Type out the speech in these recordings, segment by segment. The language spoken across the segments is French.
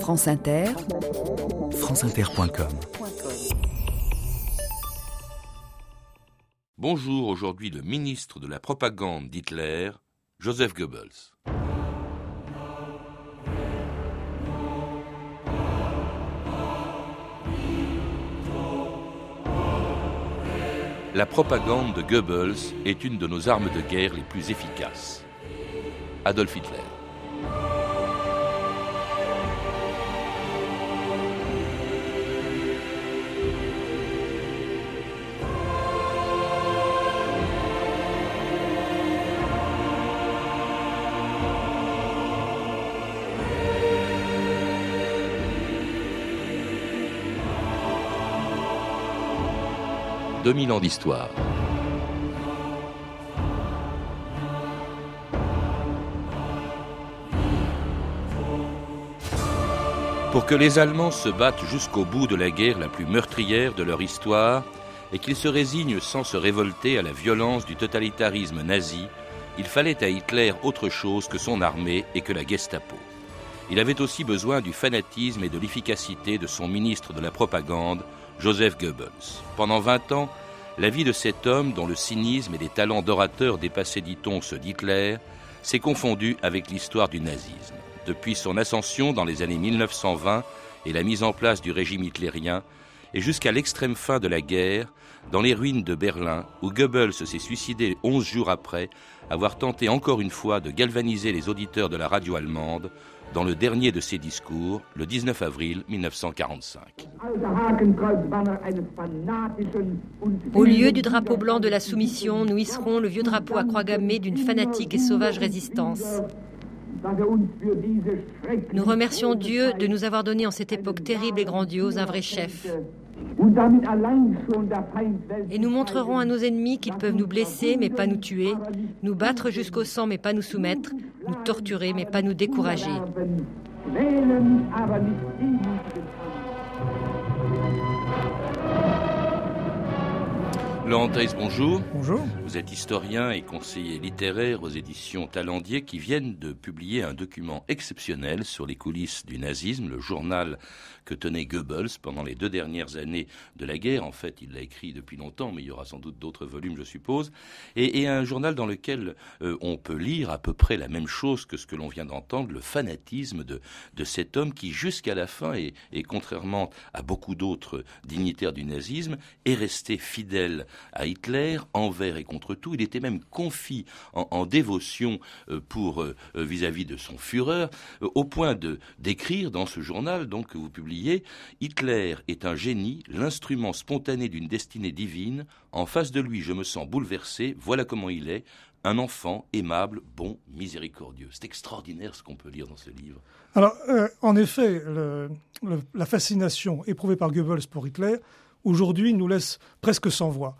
France Inter, franceinter.com Bonjour, aujourd'hui le ministre de la propagande d'Hitler, Joseph Goebbels. La propagande de Goebbels est une de nos armes de guerre les plus efficaces. Adolf Hitler. 2000 ans d'histoire. Pour que les Allemands se battent jusqu'au bout de la guerre la plus meurtrière de leur histoire et qu'ils se résignent sans se révolter à la violence du totalitarisme nazi, il fallait à Hitler autre chose que son armée et que la Gestapo. Il avait aussi besoin du fanatisme et de l'efficacité de son ministre de la propagande, Joseph Goebbels. Pendant 20 ans, la vie de cet homme, dont le cynisme et les talents d'orateur dépassaient, dit-on, ceux d'Hitler, s'est confondue avec l'histoire du nazisme. Depuis son ascension dans les années 1920 et la mise en place du régime hitlérien, et jusqu'à l'extrême fin de la guerre, dans les ruines de Berlin, où Goebbels s'est suicidé 11 jours après avoir tenté encore une fois de galvaniser les auditeurs de la radio allemande, dans le dernier de ses discours, le 19 avril 1945. Au lieu du drapeau blanc de la soumission, nous hisserons le vieux drapeau à croix gammée d'une fanatique et sauvage résistance. Nous remercions Dieu de nous avoir donné en cette époque terrible et grandiose un vrai chef. Et nous montrerons à nos ennemis qu'ils peuvent nous blesser mais pas nous tuer, nous battre jusqu'au sang mais pas nous soumettre, nous torturer mais pas nous décourager. Laurent bonjour. Bonjour. Vous êtes historien et conseiller littéraire aux éditions Talendier qui viennent de publier un document exceptionnel sur les coulisses du nazisme, le journal que tenait Goebbels pendant les deux dernières années de la guerre. En fait, il l'a écrit depuis longtemps, mais il y aura sans doute d'autres volumes, je suppose. Et, un journal dans lequel euh, on peut lire à peu près la même chose que ce que l'on vient d'entendre, le fanatisme de, de cet homme qui, jusqu'à la fin, et, contrairement à beaucoup d'autres dignitaires du nazisme, est resté fidèle à Hitler envers et contre tout. Il était même confit en, dévotion euh, euh, vis-à-vis -vis de son Führer, au point d'écrire dans ce journal donc que vous publiez Hitler est un génie, l'instrument spontané d'une destinée divine. En face de lui, je me sens bouleversé. Voilà comment il est. Un enfant aimable, bon, miséricordieux. C'est extraordinaire ce qu'on peut lire dans ce livre. Alors, euh, en effet, la fascination éprouvée par Goebbels pour Hitler, aujourd'hui, nous laisse presque sans voix.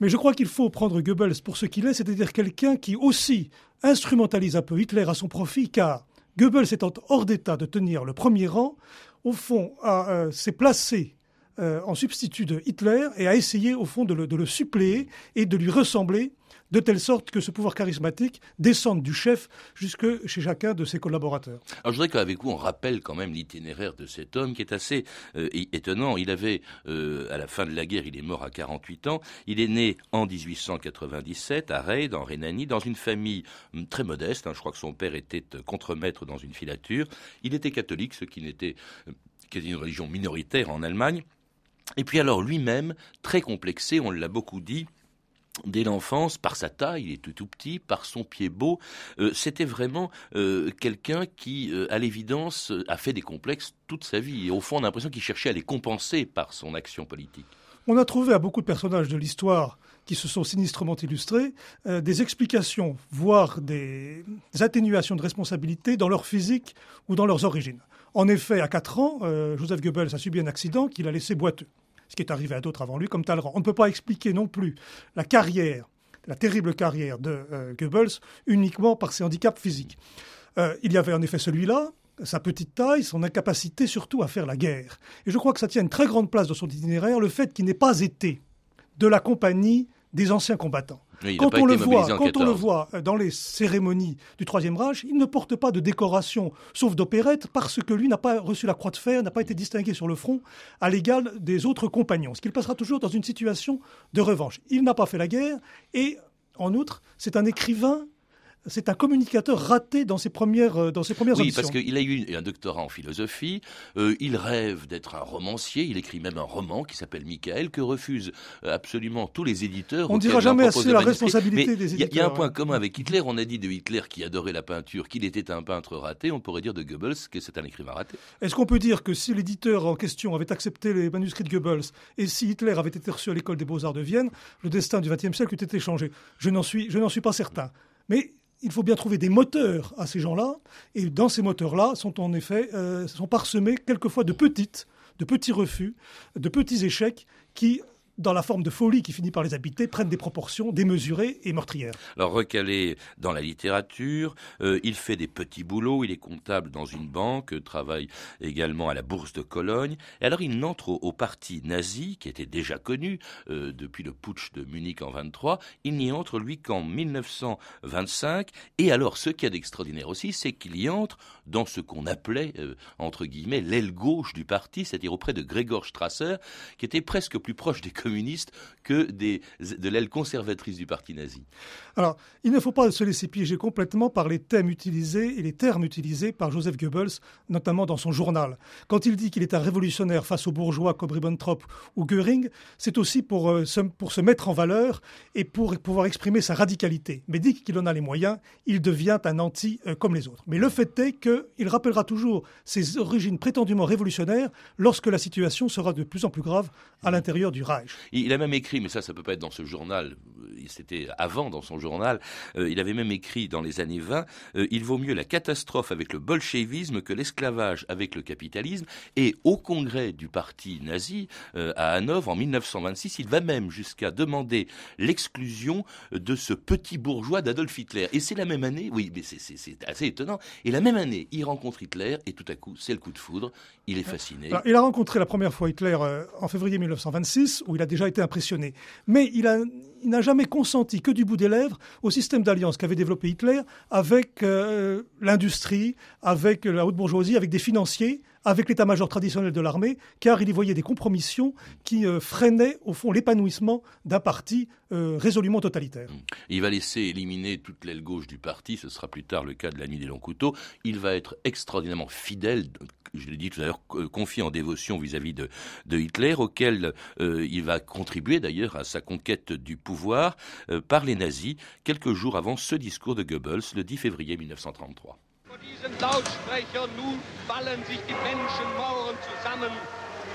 Mais je crois qu'il faut prendre Goebbels pour ce qu'il est, c'est-à-dire quelqu'un qui aussi instrumentalise un peu Hitler à son profit, car Goebbels étant hors d'état de tenir le premier rang, au fond, euh, s'est placé euh, en substitut de Hitler et a essayé, au fond, de le, suppléer et de lui ressembler de telle sorte que ce pouvoir charismatique descende du chef jusque chez chacun de ses collaborateurs. Alors je voudrais qu'avec vous on rappelle quand même l'itinéraire de cet homme qui est assez euh, étonnant. Il avait, à la fin de la guerre, il est mort à 48 ans, il est né en 1897 à Reid, en Rhénanie, dans une famille hum, très modeste. Hein. je crois que son père était contremaître dans une filature. Il était catholique, ce qui n'était une religion minoritaire en Allemagne. Et puis alors lui-même, très complexé, on l'a beaucoup dit, dès l'enfance, par sa taille, il est tout, petit, par son pied beau, euh, c'était vraiment euh, quelqu'un qui, euh, à l'évidence, a fait des complexes toute sa vie. Et au fond, on a l'impression qu'il cherchait à les compenser par son action politique. On a trouvé à beaucoup de personnages de l'histoire qui se sont sinistrement illustrés des explications, voire des atténuations de responsabilité dans leur physique ou dans leurs origines. En effet, à 4 ans, Joseph Goebbels a subi un accident qui l'a laissé boiteux, ce qui est arrivé à d'autres avant lui, comme Talleyrand. On ne peut pas expliquer non plus la carrière, la terrible carrière de euh, Goebbels uniquement par ses handicaps physiques. Euh, il y avait en effet celui-là, sa petite taille, son incapacité surtout à faire la guerre. Et je crois que ça tient une très grande place dans son itinéraire, le fait qu'il n'ait pas été de la compagnie des anciens combattants. quand on, le voit, quand on le voit dans les cérémonies du Troisième Reich, il ne porte pas de décoration, sauf d'opérette, parce que lui n'a pas reçu la croix de fer, n'a pas été distingué sur le front à l'égal des autres compagnons, ce qu'il passera toujours dans une situation de revanche. Il n'a pas fait la guerre, et en outre, c'est un écrivain c'est un communicateur raté dans ses premières, euh, dans ses premières Oui, parce qu'il a eu un doctorat en philosophie, euh, il rêve d'être un romancier, il écrit même un roman qui s'appelle Michael, que refusent euh, absolument tous les éditeurs. On ne dira jamais assez la responsabilité des éditeurs. Il y, a un point commun avec Hitler, on a dit de Hitler qui adorait la peinture qu'il était un peintre raté, on pourrait dire de Goebbels que c'est un écrivain raté. Est-ce qu'on peut dire que si l'éditeur en question avait accepté les manuscrits de Goebbels et si Hitler avait été reçu à l'école des beaux-arts de Vienne, le destin du XXe siècle eût été changé? Je n'en suis, je suis pas certain. Mais il faut bien trouver des moteurs à ces gens-là, et dans ces moteurs-là sont en effet euh, sont parsemés quelquefois de petites, de petits refus, de petits échecs qui dans la forme de folie qui finit par les habiter, prennent des proportions démesurées et meurtrières. Alors recalé dans la littérature, euh, il fait des petits boulots, il est comptable dans une banque, travaille également à la bourse de Cologne, et alors il n'entre au, parti nazi, qui était déjà connu euh, depuis le putsch de Munich en 23, il n'y entre lui qu'en 1925, et alors ce qui est d'extraordinaire aussi, c'est qu'il y entre dans ce qu'on appelait, euh, entre guillemets, l'aile gauche du parti, c'est-à-dire auprès de Gregor Strasser, qui était presque plus proche des communistes que de l'aile conservatrice du parti nazi. Alors, il ne faut pas se laisser piéger complètement par les thèmes utilisés et les termes utilisés par Joseph Goebbels, notamment dans son journal. Quand il dit qu'il est un révolutionnaire face aux bourgeois comme Ribbentrop ou Goering, c'est aussi pour, euh, se, pour se mettre en valeur et pour pouvoir exprimer sa radicalité. Mais dès qu'il en a les moyens, il devient un anti euh, comme les autres. Mais le fait est qu'il rappellera toujours ses origines prétendument révolutionnaires lorsque la situation sera de plus en plus grave à l'intérieur du Reich. Il a même écrit, mais ça, ça peut pas être dans ce journal, euh, c'était avant dans son journal, euh, il avait même écrit dans les années 20, euh, il vaut mieux la catastrophe avec le bolchevisme que l'esclavage avec le capitalisme. Et au congrès du parti nazi, à Hanovre, en 1926, il va même jusqu'à demander l'exclusion de ce petit bourgeois d'Adolf Hitler. Et c'est la même année, oui, mais c'est assez étonnant, et la même année, il rencontre Hitler, et tout à coup, c'est le coup de foudre, il est fasciné. il a rencontré la première fois Hitler en février 1926, où il a déjà été impressionné. Mais il n'a jamais consenti que du bout des lèvres au système d'alliance qu'avait développé Hitler avec euh, l'industrie, avec la haute bourgeoisie, avec des financiers, avec l'état-major traditionnel de l'armée, car il y voyait des compromissions qui euh, freinaient au fond l'épanouissement d'un parti euh, résolument totalitaire. Il va laisser éliminer toute l'aile gauche du parti, ce sera plus tard le cas de la nuit des longs couteaux. Il va être extraordinairement fidèle, je l'ai dit tout à l'heure, confié en dévotion vis-à-vis de, Hitler, auquel il va contribuer d'ailleurs à sa conquête du pouvoir par les nazis, quelques jours avant ce discours de Goebbels, le 10 février 1933.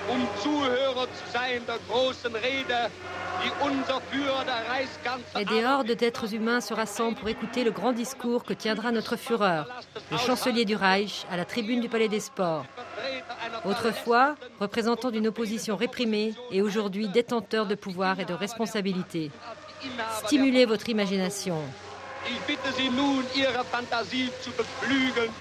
Um Zuhörer zu sein der großen Rede, die unser Führer der Reichskanzler... Et des hordes d'êtres humains se rassemblent pour écouter le grand discours que tiendra notre Führer, le chancelier du Reich, à la tribune du Palais des Sports. Autrefois, représentant d'une opposition réprimée et aujourd'hui détenteur de pouvoir et de responsabilité. Stimulez votre imagination. Ich bitte Sie nun, Ihre Fantasie zu beflügeln.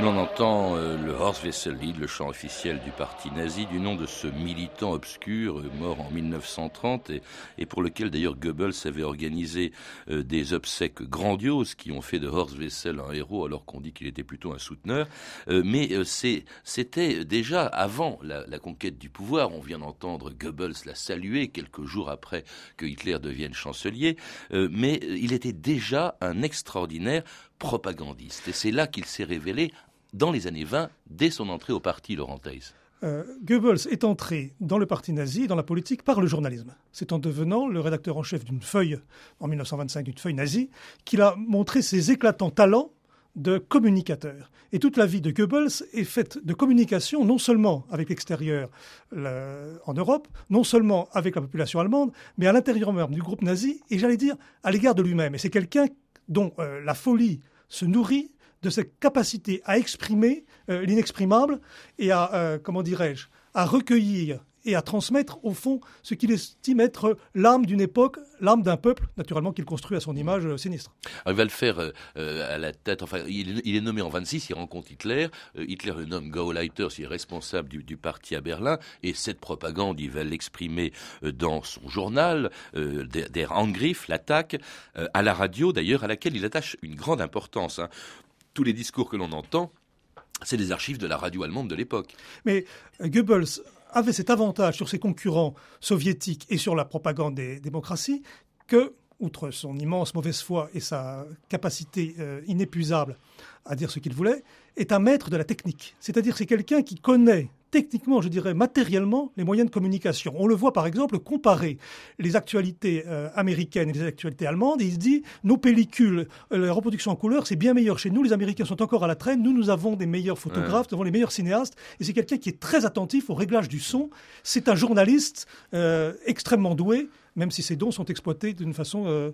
Et l'on entend euh, le Horst Wessel-Lied, le chant officiel du parti nazi, du nom de ce militant obscur euh, mort en 1930 et, pour lequel d'ailleurs Goebbels avait organisé euh, des obsèques grandioses qui ont fait de Horst Wessel un héros alors qu'on dit qu'il était plutôt un souteneur. mais c'était déjà avant la, la, conquête du pouvoir. On vient d'entendre Goebbels la saluer quelques jours après que Hitler devienne chancelier. mais il était déjà un extraordinaire propagandiste. Et c'est là qu'il s'est révélé dans les années 20, dès son entrée au parti, Laurent Theis. Euh, Goebbels est entré dans le parti nazi, dans la politique, par le journalisme. C'est en devenant le rédacteur en chef d'une feuille, en 1925, d'une feuille nazie, qu'il a montré ses éclatants talents de communicateur. Et toute la vie de Goebbels est faite de communication, non seulement avec l'extérieur en Europe, non seulement avec la population allemande, mais à l'intérieur même du groupe nazi, et j'allais dire à l'égard de lui-même. Et c'est quelqu'un dont euh, la folie se nourrit de cette capacité à exprimer euh, l'inexprimable et à, euh, comment dirais-je, à recueillir et à transmettre au fond ce qu'il estime être l'âme d'une époque, l'âme d'un peuple, naturellement qu'il construit à son image euh, sinistre. il va le faire à la tête, enfin il, est nommé en 26, il rencontre Hitler, Hitler le nomme Gauleiter, il est responsable du, parti à Berlin, et cette propagande, il va l'exprimer dans son journal, Der Angriff, l'attaque, à la radio d'ailleurs, à laquelle il attache une grande importance. Hein. Tous les discours que l'on entend, c'est des archives de la radio allemande de l'époque. Mais Goebbels avait cet avantage sur ses concurrents soviétiques et sur la propagande des démocraties que, outre son immense mauvaise foi et sa capacité euh, inépuisable à dire ce qu'il voulait, est un maître de la technique. C'est-à-dire c'est quelqu'un qui connaît techniquement, je dirais matériellement, les moyens de communication. On le voit par exemple comparer les actualités euh, américaines et les actualités allemandes, et il se dit, nos pellicules, euh, la reproduction en couleur, c'est bien meilleur chez nous, les Américains sont encore à la traîne, nous, nous avons des meilleurs photographes, nous avons les meilleurs cinéastes, et c'est quelqu'un qui est très attentif au réglage du son. C'est un journaliste euh, extrêmement doué, même si ces dons sont exploités d'une façon euh,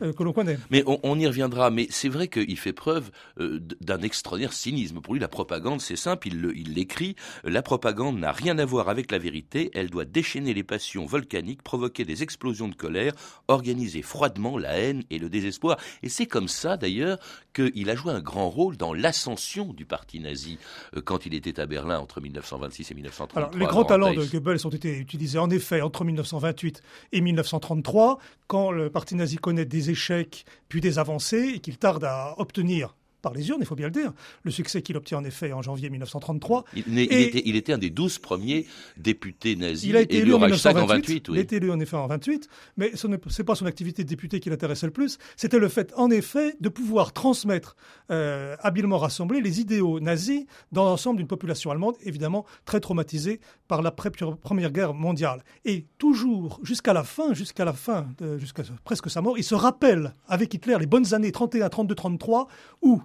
euh, que l'on connaît. Mais on, y reviendra. Mais c'est vrai qu'il fait preuve euh, d'un extraordinaire cynisme. Pour lui, la propagande, c'est simple. Il l'écrit. la propagande n'a rien à voir avec la vérité. Elle doit déchaîner les passions volcaniques, provoquer des explosions de colère, organiser froidement la haine et le désespoir. Et c'est comme ça, d'ailleurs, qu'il a joué un grand rôle dans l'ascension du parti nazi quand il était à Berlin entre 1926 et 1933. Alors, les grands talents de Goebbels ont été utilisés en effet entre 1928 et 1933 1933, quand le parti nazi connaît des échecs puis des avancées et qu'il tarde à obtenir par les urnes, il faut bien le dire, le succès qu'il obtient en effet en janvier 1933. Il, était, un des douze premiers députés nazis il a été élu en 1928. Il a été élu en effet en 28, mais ce n'est pas son activité de député qui l'intéressait le plus, c'était le fait en effet de pouvoir transmettre, euh, habilement rassemblés, les idéaux nazis dans l'ensemble d'une population allemande, évidemment très traumatisée par la Première Guerre mondiale. Et toujours, jusqu'à la fin, jusqu'à la fin, jusqu'à presque sa mort, il se rappelle avec Hitler les bonnes années 31, 32, 33, où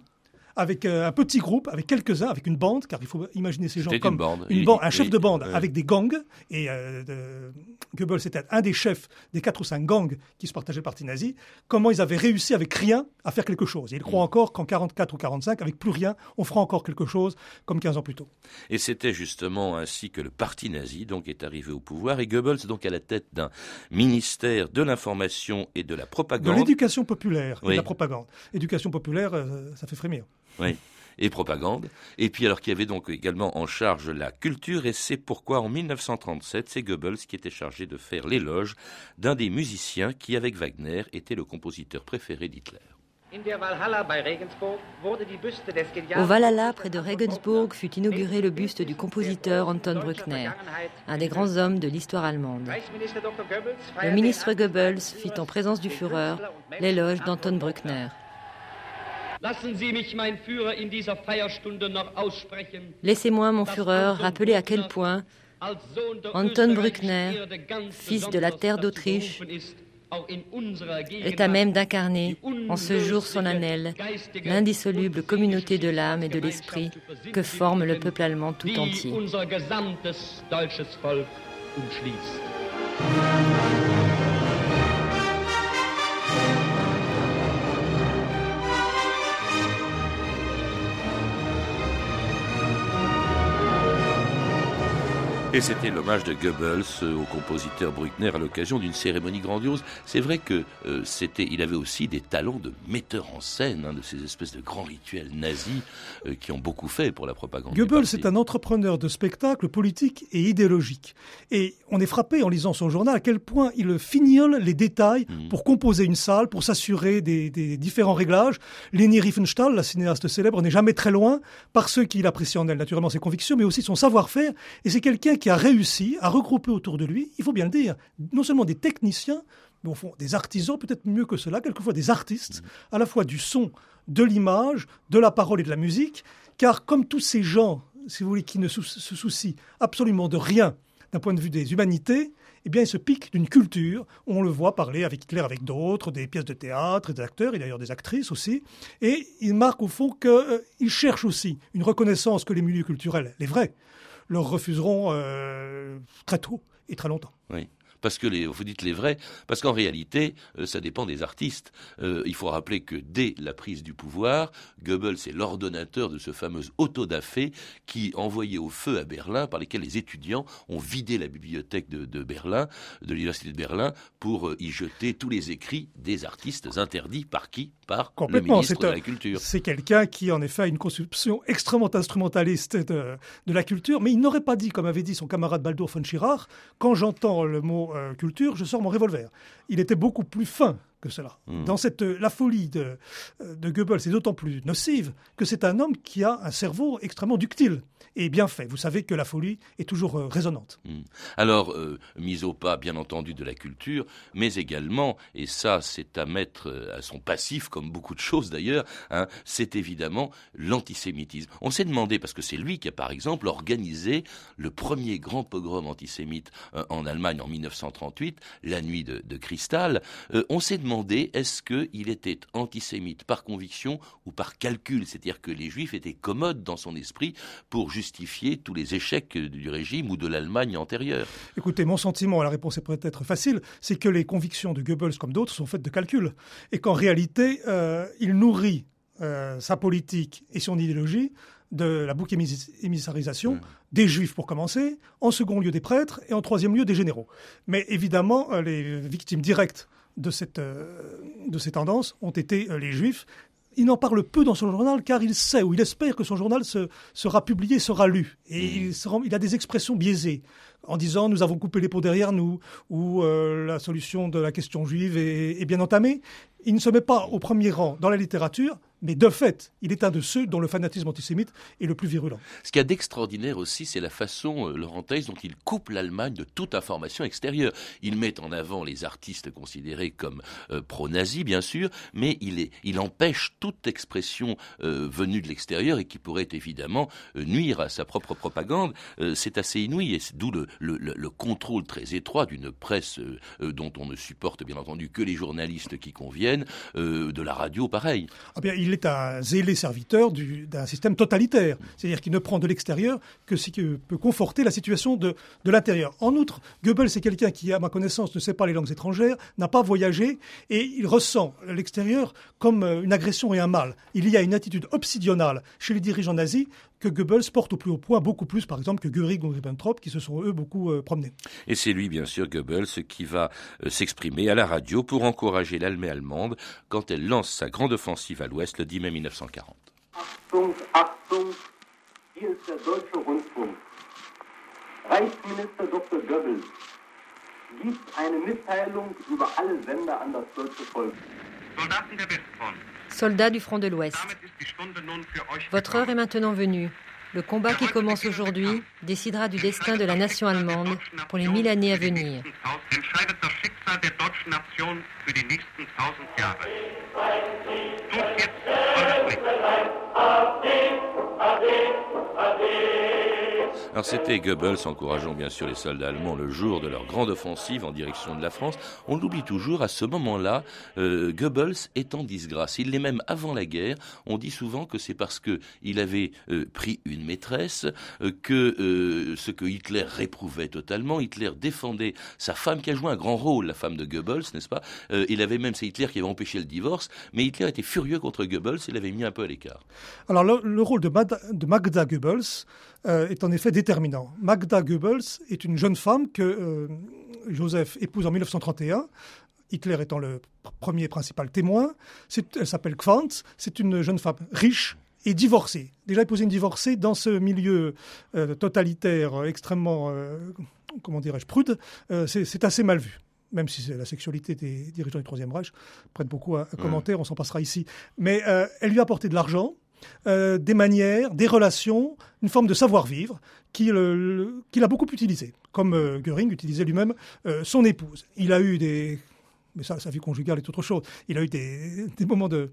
avec euh, un petit groupe, avec quelques-uns, avec une bande, car il faut imaginer ces gens comme une bande, un chef de bande avec des gangs. Et euh, Goebbels était un des chefs des quatre ou cinq gangs qui se partageaient le parti nazi. Comment ils avaient réussi avec rien à faire quelque chose. Et ils croient mm. encore qu'en 44 ou 45, avec plus rien, on fera encore quelque chose comme 15 ans plus tôt. Et c'était justement ainsi que le parti nazi donc est arrivé au pouvoir et Goebbels donc à la tête d'un ministère de l'information et de la propagande. De l'éducation populaire et de la propagande. Éducation populaire, euh, ça fait frémir. Oui et propagande. Et puis alors qu'il y avait donc également en charge la culture, et c'est pourquoi en 1937, c'est Goebbels qui était chargé de faire l'éloge d'un des musiciens qui, avec Wagner, était le compositeur préféré d'Hitler. Au Valhalla, près de Regensburg, fut inauguré le buste du compositeur Anton Bruckner, un des grands hommes de l'histoire allemande. Le ministre Goebbels fit en présence du Führer l'éloge d'Anton Bruckner. Laissez-moi, mon Führer, rappeler à quel point Anton Bruckner, fils de la terre d'Autriche, est à même d'incarner, en ce jour solennel, l'indissoluble communauté de l'âme et de l'esprit que forme le peuple allemand tout entier. Et c'était l'hommage de Goebbels euh, au compositeur Bruckner à l'occasion d'une cérémonie grandiose. C'est vrai que euh, c'était, il avait aussi des talents de metteur en scène, hein, de ces espèces de grands rituels nazis euh, qui ont beaucoup fait pour la propagande. Goebbels est un entrepreneur de spectacle politique et idéologique. Et on est frappé en lisant son journal à quel point il fignole les détails mmh. pour composer une salle, pour s'assurer des, des, différents réglages. Leni Riefenstahl, la cinéaste célèbre, n'est jamais très loin par ceux qui l'apprécient en elle, naturellement ses convictions, mais aussi son savoir-faire. Et c'est quelqu'un qui a réussi à regrouper autour de lui, il faut bien le dire, non seulement des techniciens, mais au fond des artisans, peut-être mieux que cela, quelquefois des artistes, à la fois du son, de l'image, de la parole et de la musique, car comme tous ces gens, si vous voulez, qui ne se soucient absolument de rien d'un point de vue des humanités, eh bien, ils se piquent d'une culture. On le voit parler avec Hitler, avec d'autres, des pièces de théâtre, des acteurs, et d'ailleurs des actrices aussi. Et il marque au fond qu'ils euh, cherchent aussi une reconnaissance que les milieux culturels, les vrais, leur refuseront euh, très tôt et très longtemps. Parce que les, vous dites les vrais, parce qu'en réalité, euh, ça dépend des artistes. Euh, il faut rappeler que dès la prise du pouvoir, Goebbels est l'ordonnateur de ce fameux autodafé qui envoyait au feu à Berlin, par lesquels les étudiants ont vidé la bibliothèque de, Berlin, de l'université de Berlin, pour euh, y jeter tous les écrits des artistes interdits par qui? Par le ministre de la Culture. C'est quelqu'un qui, en effet, a une conception extrêmement instrumentaliste de, de la culture, mais il n'aurait pas dit, comme avait dit son camarade Baldur von Schirach, quand j'entends le mot euh, culture, je sors mon revolver. Il était beaucoup plus fin que cela. Hmm. Dans cette, la folie de, de Goebbels est d'autant plus nocive que c'est un homme qui a un cerveau extrêmement ductile et bien fait. Vous savez que la folie est toujours euh, résonante. Hmm. Alors, euh, mise au pas, bien entendu, de la culture, mais également, et ça c'est à mettre euh, à son passif, comme beaucoup de choses d'ailleurs, hein, c'est évidemment l'antisémitisme. On s'est demandé, parce que c'est lui qui a par exemple organisé le premier grand pogrom antisémite en Allemagne en 1938, la nuit de, de Cristal, on s'est demandé est-ce qu'il était antisémite par conviction ou par calcul, c'est-à-dire que les juifs étaient commodes dans son esprit pour justifier tous les échecs du régime ou de l'Allemagne antérieure Écoutez, mon sentiment, la réponse est peut-être facile, c'est que les convictions de Goebbels comme d'autres sont faites de calculs et qu'en réalité, euh, il nourrit euh, sa politique et son idéologie de la bouc émissarisation mmh. des juifs pour commencer, en second lieu des prêtres et en troisième lieu des généraux. Mais évidemment, euh, les victimes directes de, cette, de ces tendances ont été les juifs il n'en parle peu dans son journal car il sait ou il espère que son journal sera publié, sera lu. Et mmh. il, a des expressions biaisées en disant nous avons coupé les pots derrière nous ou euh, la solution de la question juive est, bien entamée. Il ne se met pas au premier rang dans la littérature, mais de fait, il est un de ceux dont le fanatisme antisémite est le plus virulent. Ce qu'il y a d'extraordinaire aussi, c'est la façon, euh, Laurent dont il coupe l'Allemagne de toute information extérieure. Il met en avant les artistes considérés comme euh, pro-nazis, bien sûr, mais il, empêche toute expression euh, venue de l'extérieur et qui pourrait évidemment nuire à sa propre propagande. c'est assez inouï, et d'où le, le, le, contrôle très étroit d'une presse dont on ne supporte bien entendu que les journalistes qui conviennent, de la radio pareil. Ah bien, il est un zélé serviteur d'un système totalitaire, c'est-à-dire qu'il ne prend de l'extérieur que ce qui peut conforter la situation de, de l'intérieur. En outre, Goebbels est quelqu'un qui, à ma connaissance, ne sait pas les langues étrangères, n'a pas voyagé, et il ressent l'extérieur comme euh, une agression et un mal. Il y a une attitude obsidionale chez les dirigeants nazis que Goebbels porte au plus haut point, beaucoup plus par exemple que Göring ou Ribbentrop, qui se sont eux beaucoup euh. Et c'est lui, bien sûr, Goebbels, qui va euh, s'exprimer à la radio pour encourager l'Allemagne allemande quand elle lance sa grande offensive à l'Ouest le 10 mai 1940. Achtung, Achtung, hier ist der deutsche Rundfunk. Reichsminister Dr. Goebbels? Gibt eine Mitteilung über alle Sender an das deutsche Volk? Soldaten der Westfront. Soldats du front de l'Ouest. Votre heure est maintenant venue. Le combat qui commence aujourd'hui décidera du destin de la nation allemande pour les mille années à venir. Alors c'était Goebbels encourageant bien sûr les soldats allemands le jour de leur grande offensive en direction de la France. On l'oublie toujours, à ce moment-là, euh, Goebbels est en disgrâce. Il l'est même avant la guerre. On dit souvent que c'est parce qu'il avait euh, pris une maîtresse euh, que ce que Hitler réprouvait totalement. Hitler défendait sa femme qui a joué un grand rôle, la femme de Goebbels, n'est-ce pas? Il avait même, c'est Hitler qui avait empêché le divorce, mais Hitler était furieux contre Goebbels et l'avait mis un peu à l'écart. Alors le, rôle de, de Magda Goebbels est en effet déterminant. Magda Goebbels est une jeune femme que euh, Joseph épouse en 1931. Hitler étant le premier principal témoin. Elle s'appelle Quantz. C'est une jeune femme riche et divorcée. Déjà épousée une divorcée dans ce milieu euh, totalitaire euh, extrêmement, comment dirais-je, prude, c'est assez mal vu même si la sexualité des dirigeants du Troisième Reich, prête beaucoup à, commenter, on s'en passera ici. Mais elle lui a apporté de l'argent, euh, des manières, des relations, une forme de savoir-vivre qu'il a beaucoup utilisé, comme euh, Göring utilisait lui-même euh, son épouse. Il a eu des... Mais ça, sa vie conjugale est autre chose. Il a eu des, moments, de,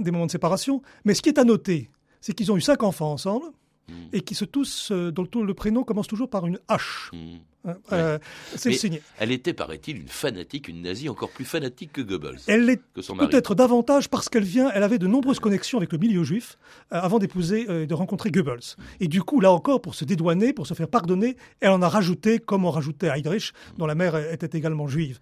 des moments de séparation. Mais ce qui est à noter, c'est qu'ils ont eu cinq enfants ensemble, mm. et qui se tous, dont le prénom commence toujours par une H. Mm. Euh, c'est. Elle était, paraît-il, une fanatique, une nazie encore plus fanatique que Goebbels. Elle l'est peut-être davantage parce qu'elle vient, elle avait de nombreuses connexions avec le milieu juif euh, avant d'épouser et de rencontrer Goebbels. Et du coup, là encore, pour se dédouaner, pour se faire pardonner, elle en a rajouté, comme on rajoutait Heydrich, dont la mère était également juive.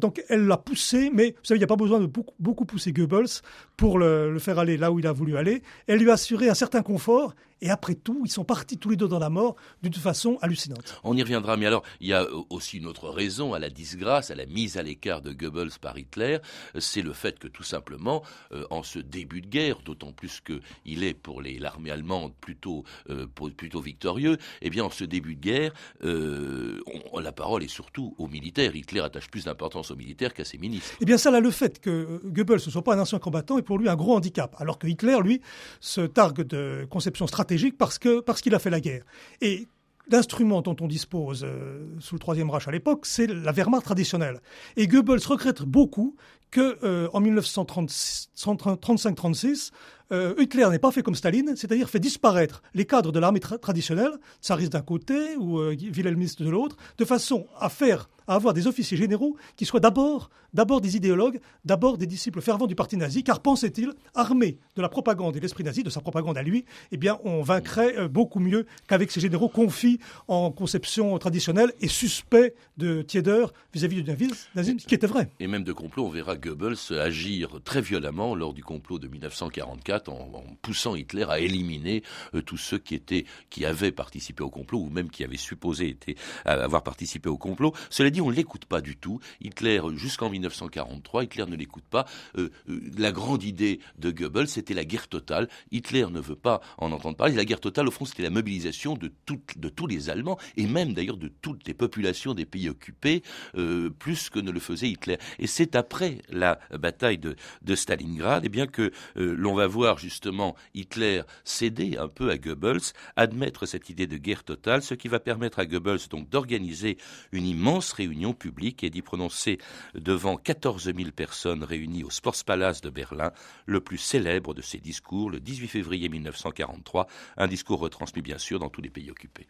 donc elle l'a poussé, mais vous savez, il n'y a pas besoin de beaucoup, beaucoup pousser Goebbels pour le, le faire aller là où il a voulu aller. Elle lui a assuré un certain confort et après tout, ils sont partis tous les deux dans la mort d'une façon hallucinante. On y reviendra, mais alors, il y a aussi une autre raison à la disgrâce, à la mise à l'écart de Goebbels par Hitler, c'est le fait que tout simplement, euh, en ce début de guerre, d'autant plus qu'il est pour l'armée allemande plutôt, euh, plutôt victorieux, eh bien, en ce début de guerre, euh, la parole est surtout aux militaires. Hitler attache plus d'importance aux militaires qu'à ses ministres. Eh bien, ça, là, le fait que Goebbels ne soit pas un ancien combattant est pour lui un gros handicap, alors que Hitler, lui, se targue de conception stratégique parce que parce qu'il a fait la guerre. Et l'instrument dont on dispose euh, sous le Troisième Reich à l'époque, c'est la Wehrmacht traditionnelle. Et Goebbels regrette beaucoup que euh, en 1935-36, euh, Hitler n'ait pas fait comme Staline, c'est-à-dire fait disparaître les cadres de l'armée traditionnelle, tsariste d'un côté ou wilhelmiste de l'autre, de façon à faire à avoir des officiers généraux qui soient d'abord, d'abord des idéologues, d'abord des disciples fervents du parti nazi, car pensait-il, armés de la propagande et de l'esprit nazi, de sa propagande à lui, eh bien, on vaincrait euh, beaucoup mieux qu'avec ces généraux confis en conception traditionnelle et suspects de tiédeur vis-à-vis du nazisme, ce qui était vrai. Et même de complot, on verra Goebbels agir très violemment lors du complot de 1944 en, poussant Hitler à éliminer euh, tous ceux qui étaient, qui avaient participé au complot ou même qui avaient supposé été, avoir participé au complot. On ne l'écoute pas du tout. Hitler, jusqu'en 1943, Hitler ne l'écoute pas. Euh, euh, la grande idée de Goebbels, c'était la guerre totale. Hitler ne veut pas en entendre parler. La guerre totale, au fond, c'était la mobilisation de, tous les Allemands, et même d'ailleurs de toutes les populations des pays occupés, euh, plus que ne le faisait Hitler. Et c'est après la bataille de, Stalingrad, eh bien que l'on va voir justement Hitler céder un peu à Goebbels, admettre cette idée de guerre totale, ce qui va permettre à Goebbels donc d'organiser une immense réunion publique et d'y prononcer devant 14 000 personnes réunies au Sportspalast de Berlin le plus célèbre de ses discours le 18 février 1943, un discours retransmis bien sûr dans tous les pays occupés.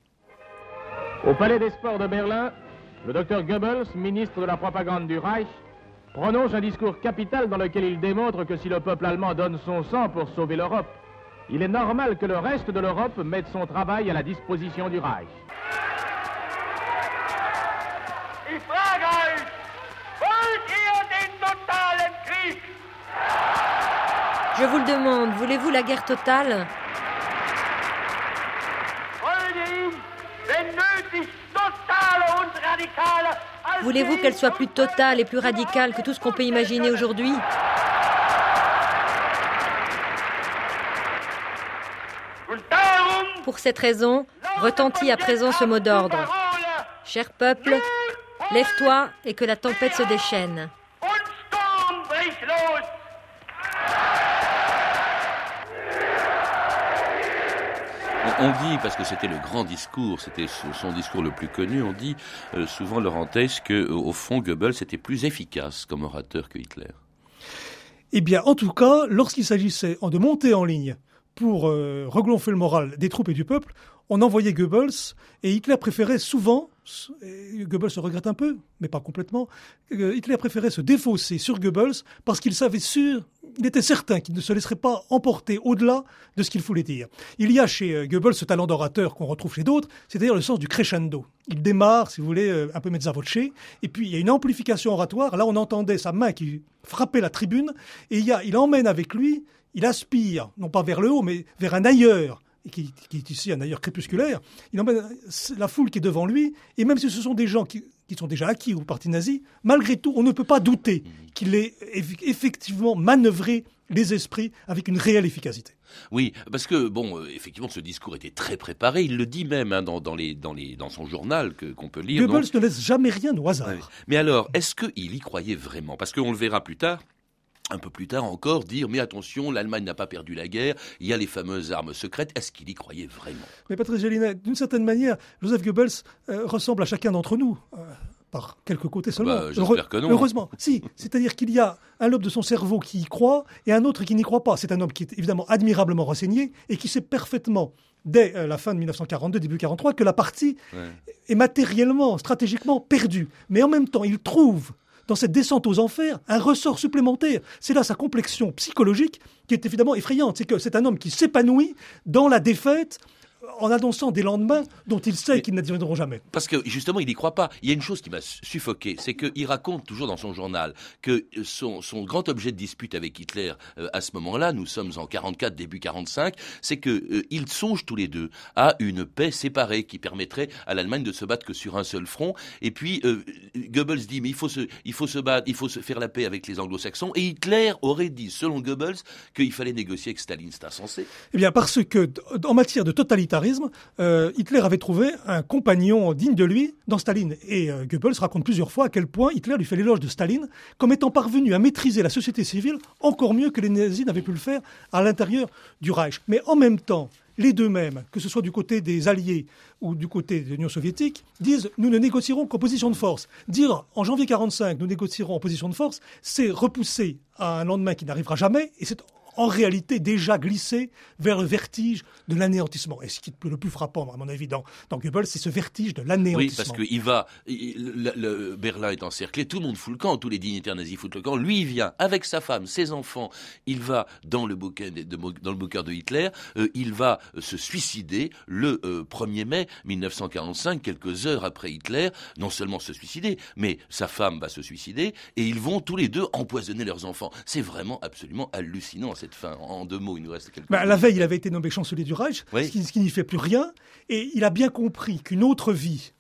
Au Palais des Sports de Berlin, le docteur Goebbels, ministre de la propagande du Reich, prononce un discours capital dans lequel il démontre que si le peuple allemand donne son sang pour sauver l'Europe, il est normal que le reste de l'Europe mette son travail à la disposition du Reich. Je vous le demande, voulez-vous la guerre totale? Voulez-vous qu'elle soit plus totale et plus radicale que tout ce qu'on peut imaginer aujourd'hui? Pour cette raison, retentit à présent ce mot d'ordre. Cher peuple, lève-toi et que la tempête se déchaîne. On dit, parce que c'était le grand discours, c'était son discours le plus connu, on dit euh, souvent, Laurent que euh, au fond, Goebbels était plus efficace comme orateur que Hitler. Eh bien, en tout cas, lorsqu'il s'agissait de monter en ligne pour euh, le moral des troupes et du peuple, on envoyait Goebbels et Hitler préférait souvent, Goebbels se regrette un peu, mais pas complètement, Hitler préférait se défausser sur Goebbels parce qu'il savait sûr il était certain qu'il ne se laisserait pas emporter au-delà de ce qu'il voulait dire. Il y a chez euh, Goebbels ce talent d'orateur qu'on retrouve chez d'autres, c'est-à-dire le sens du crescendo. Il démarre, si vous voulez, euh, un peu mezza voce, et puis il y a une amplification oratoire. Là, on entendait sa main qui frappait la tribune, et il, y a, il emmène avec lui, il aspire, non pas vers le haut, mais vers un ailleurs, qui, qui, est ici un ailleurs crépusculaire, il emmène la foule qui est devant lui, et même si ce sont des gens qui, qui sont déjà acquis au parti nazi, malgré tout, on ne peut pas douter qu'il ait effectivement manœuvré les esprits avec une réelle efficacité. Oui, parce que, bon, euh, effectivement, ce discours était très préparé. Il le dit même hein, dans, dans, les, dans, les, dans son journal qu'on peut lire. Goebbels ne laisse jamais rien au hasard. Mais alors, est-ce qu'il y croyait vraiment? Parce qu'on le verra plus tard, un peu plus tard encore, dire mais attention, l'Allemagne n'a pas perdu la guerre, il y a les fameuses armes secrètes. Est-ce qu'il y croyait vraiment? Mais Patrice Gélinet, d'une certaine manière, Joseph Goebbels euh, ressemble à chacun d'entre nous. Euh, par quelques côtés seulement. Bah, J'espère que non. Heureusement, si. C'est-à-dire qu'il y a un lobe de son cerveau qui y croit et un autre qui n'y croit pas. C'est un homme qui est évidemment admirablement renseigné et qui sait parfaitement dès euh, la fin de 1942, début 1943, que la partie est matériellement, stratégiquement perdue. Mais en même temps, il trouve dans cette descente aux enfers un ressort supplémentaire. C'est là sa complexion psychologique qui est évidemment effrayante. C'est que c'est un homme qui s'épanouit dans la défaite en annonçant des lendemains dont il sait qu'ils n'adviendront jamais. Parce que justement, il n'y croit pas. Il y a une chose qui m'a suffoqué, c'est qu'il raconte toujours dans son journal que son, grand objet de dispute avec Hitler euh, à ce moment-là, nous sommes en 44, début 45, c'est qu'ils euh, songent tous les deux à une paix séparée qui permettrait à l'Allemagne de se battre que sur un seul front. Et puis euh, Goebbels dit mais il faut se, il faut se battre, il faut se faire la paix avec les Anglo-Saxons. Et Hitler aurait dit, selon Goebbels, qu'il fallait négocier avec Staline. C'est insensé. Eh bien, parce que en matière de euh, Hitler avait trouvé un compagnon digne de lui dans Staline. Et euh, Goebbels raconte plusieurs fois à quel point Hitler lui fait l'éloge de Staline comme étant parvenu à maîtriser la société civile encore mieux que les nazis n'avaient pu le faire à l'intérieur du Reich. Mais en même temps, les deux mêmes, que ce soit du côté des Alliés ou du côté de l'Union soviétique, disent nous ne négocierons qu'en position de force. Dire en janvier 45 nous négocierons en position de force, c'est repousser à un lendemain qui n'arrivera jamais et c'est en réalité déjà glissé vers le vertige de l'anéantissement. Et ce qui est le plus frappant, à mon avis, dans, dans Goebbels, c'est ce vertige de l'anéantissement. Oui, parce qu'il va, le, Berlin est encerclé, tout le monde fout le camp, tous les dignitaires nazis foutent le camp. Lui, il vient avec sa femme, ses enfants, il va dans le bouquin de, dans le bunker de Hitler, euh, il va se suicider le 1er euh, mai 1945, quelques heures après Hitler, non seulement se suicider, mais sa femme va se suicider, et ils vont tous les deux empoisonner leurs enfants. C'est vraiment absolument hallucinant fin En deux mots, il nous reste quelques bah, La veille, il avait été nommé chancelier du Reich, ce qui, n'y fait plus rien. Et il a bien compris qu'une autre vie,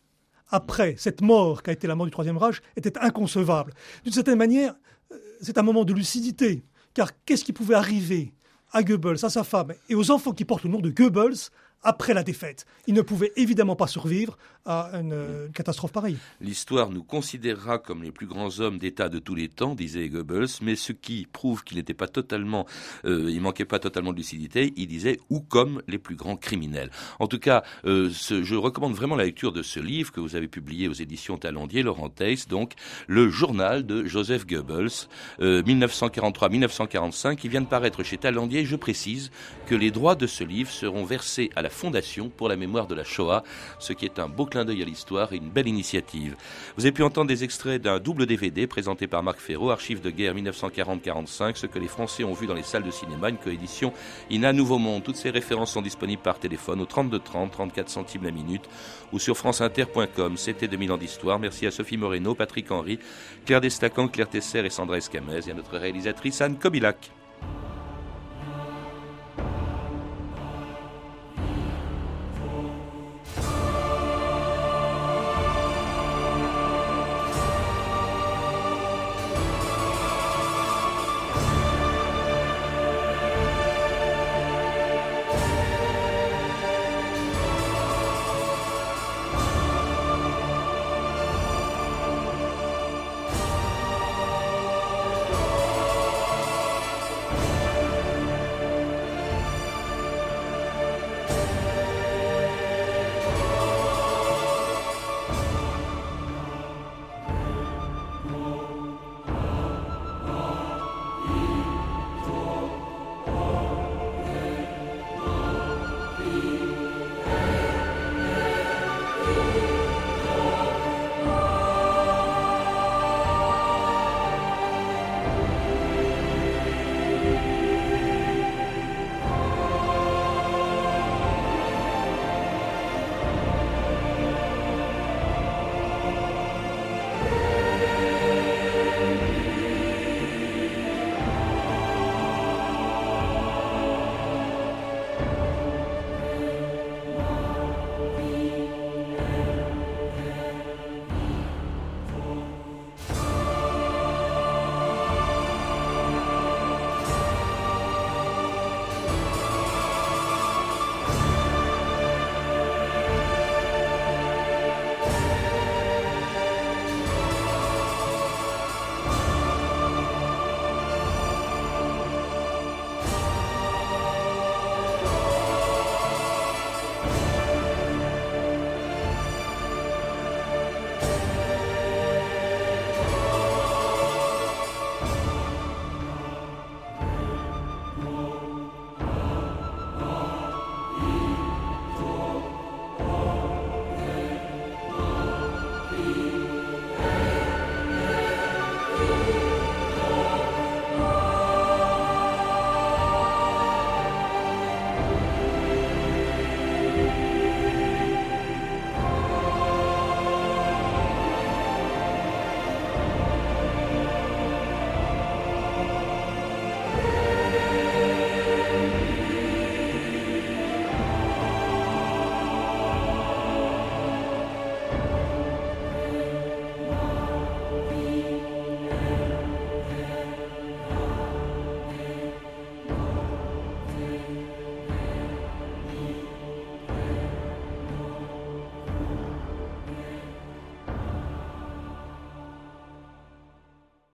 après cette mort qu'a été la mort du Troisième Reich, était inconcevable. D'une certaine manière, euh, c'est un moment de lucidité. Car qu'est-ce qui pouvait arriver à Goebbels, à sa femme et aux enfants qui portent le nom de Goebbels après la défaite. Il ne pouvait évidemment pas survivre à une, catastrophe pareille. L'histoire nous considérera comme les plus grands hommes d'État de tous les temps, disait Goebbels, mais ce qui prouve qu'il n'était pas totalement, euh, il manquait pas totalement de lucidité, il disait ou comme les plus grands criminels. En tout cas, euh, je recommande vraiment la lecture de ce livre que vous avez publié aux éditions Talendier, Laurent Teiss, donc le journal de Joseph Goebbels, 1943-1945, euh, qui vient de paraître chez Talendier. Je précise que les droits de ce livre seront versés à la Fondation pour la mémoire de la Shoah, ce qui est un beau clin d'œil à l'histoire et une belle initiative. Vous avez pu entendre des extraits d'un double DVD présenté par Marc Ferraud, Archives de guerre 1940-45, ce que les Français ont vu dans les salles de cinéma, une coédition INA Nouveau Monde. Toutes ces références sont disponibles par téléphone au 32 30, 34 centimes la minute ou sur franceinter.com. C'était 2000 ans d'histoire. Merci à Sophie Moreno, Patrick Henry, Claire Destacan, Claire Tesser et Sandra Escamez et à notre réalisatrice Anne Kobilac.